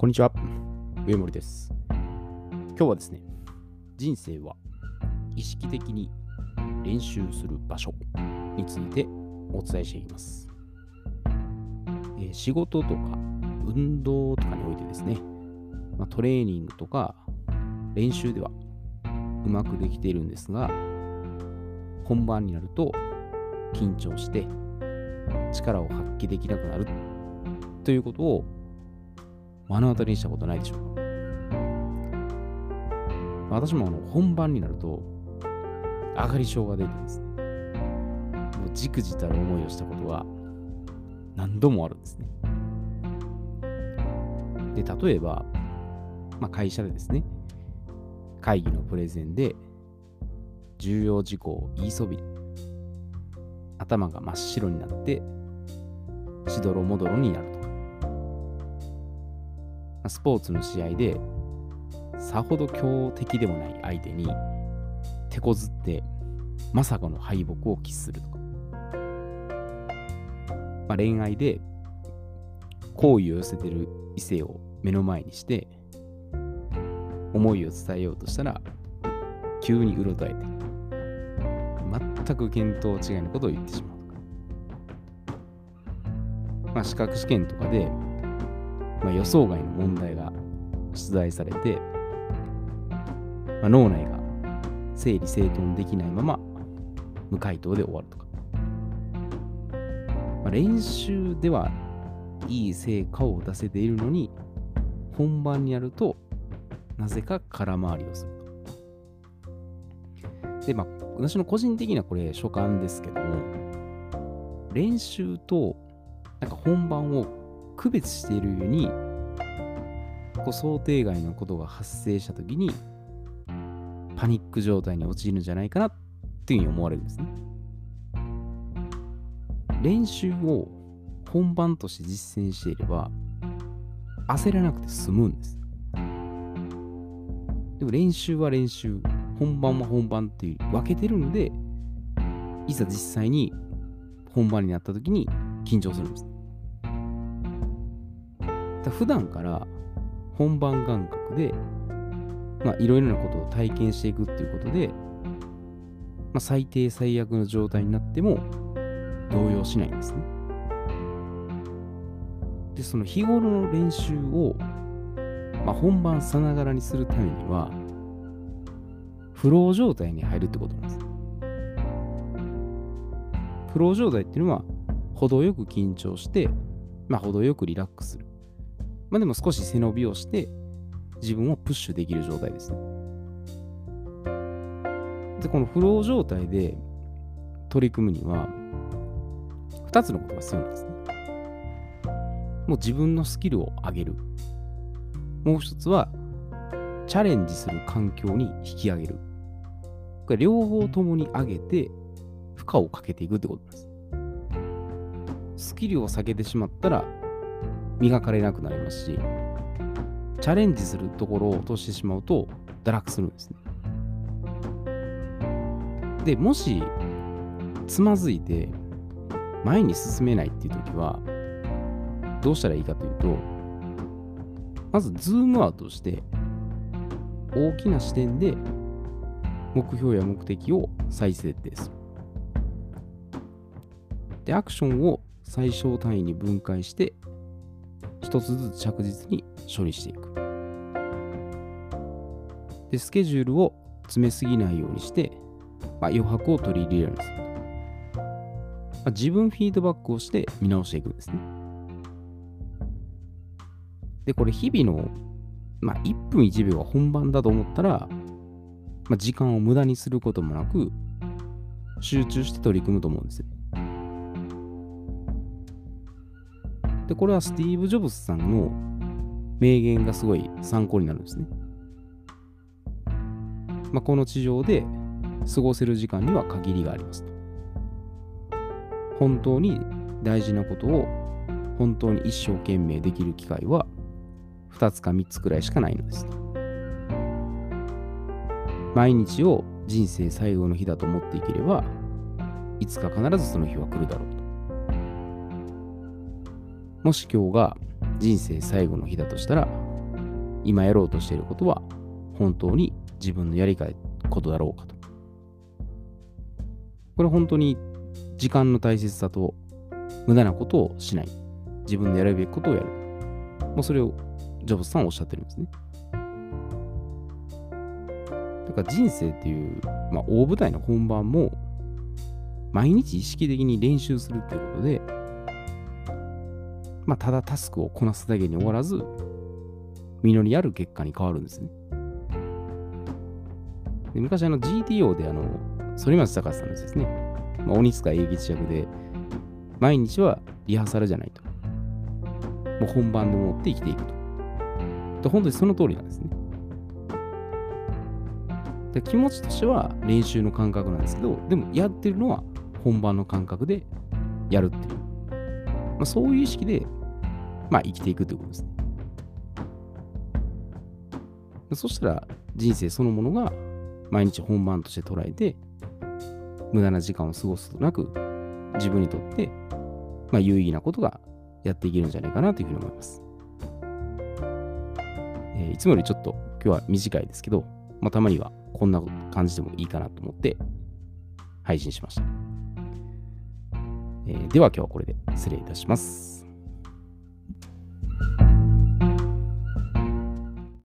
こんにちは。上森です。今日はですね、人生は意識的に練習する場所についてお伝えしていきます。えー仕事とか運動とかにおいてですね、まあ、トレーニングとか練習ではうまくできているんですが、本番になると緊張して力を発揮できなくなるということを目の当たりにしたことないでしょうか。私もあの本番になると上がり症が出てですねもうじくじたる思いをしたことが何度もあるんですね。で例えば、まあ、会社でですね会議のプレゼンで重要事項を言いそび頭が真っ白になってしどろもどろになると。スポーツの試合でさほど強敵でもない相手に手こずってまさかの敗北を喫するとか、まあ、恋愛で好意を寄せてる異性を目の前にして思いを伝えようとしたら急にうろたえて全く見当違いのことを言ってしまうとか、まあ、資格試験とかでまあ、予想外の問題が出題されて、まあ、脳内が整理整頓できないまま無回答で終わるとか、まあ、練習ではいい成果を出せているのに本番にやるとなぜか空回りをする。で、まあ、私の個人的なこれ所感ですけども練習となんか本番を区別している上にこう想定外のことが発生した時にパニック状態に陥るんじゃないかなっていうふうに思われるんですね。練習を本番として実践していれば焦らなくて済むんです。でも練習は練習、本番は本番っていう分けてるのでいざ実際に本番になった時に緊張するんです。普段から本番感覚で、いろいろなことを体験していくっていうことで、まあ、最低最悪の状態になっても動揺しないんですね。で、その日頃の練習を、まあ、本番さながらにするためには、フロー状態に入るってことなんです。フロー状態っていうのは、程よく緊張して、まあ、程よくリラックスする。まあでも少し背伸びをして自分をプッシュできる状態ですね。で、このフロー状態で取り組むには2つのことが必要なんですね。もう自分のスキルを上げる。もう一つはチャレンジする環境に引き上げる。これ両方ともに上げて負荷をかけていくってことなんです。スキルを下げてしまったら磨かれなくなりますし、チャレンジするところを落としてしまうと堕落するんですね。で、もし、つまずいて前に進めないっていう時は、どうしたらいいかというと、まずズームアウトして、大きな視点で目標や目的を再設定する。で、アクションを最小単位に分解して一つずつ着実に処理していく。で、スケジュールを詰めすぎないようにして、まあ、余白を取り入れるようにする。まあ、自分フィードバックをして見直していくんですね。で、これ日々の、まあ、1分1秒が本番だと思ったら、まあ、時間を無駄にすることもなく、集中して取り組むと思うんですよ。で、これはスティーブ・ジョブズさんの名言がすごい参考になるんですね。まあ、この地上で過ごせる時間には限りがありますと。本当に大事なことを本当に一生懸命できる機会は2つか3つくらいしかないのですと。毎日を人生最後の日だと思っていければいつか必ずその日は来るだろうと。もし今日が人生最後の日だとしたら、今やろうとしていることは本当に自分のやりたいことだろうかと。これ本当に時間の大切さと無駄なことをしない。自分のやるべきことをやる。もうそれをジョブズさんおっしゃってるんですね。だから人生っていう、まあ、大舞台の本番も毎日意識的に練習するっていうことで、まあ、ただタスクをこなすだけに終わらず、実りある結果に変わるんですね。で昔あの GTO であの、反町隆史さんですね、まあ、鬼塚英吉役で、毎日はリハーサルじゃないと。もう本番でもって生きていくと。で本当にその通りなんですね。で気持ちとしては練習の感覚なんですけど、でもやってるのは本番の感覚でやるっていう。まあ、そういう意識で、まあ、生きていくということですね。そしたら人生そのものが毎日本番として捉えて、無駄な時間を過ごすことなく、自分にとって、まあ、有意義なことがやっていけるんじゃないかなというふうに思います。えー、いつもよりちょっと今日は短いですけど、まあ、たまにはこんな感じでもいいかなと思って配信しました。えー、では今日はこれで失礼いたします。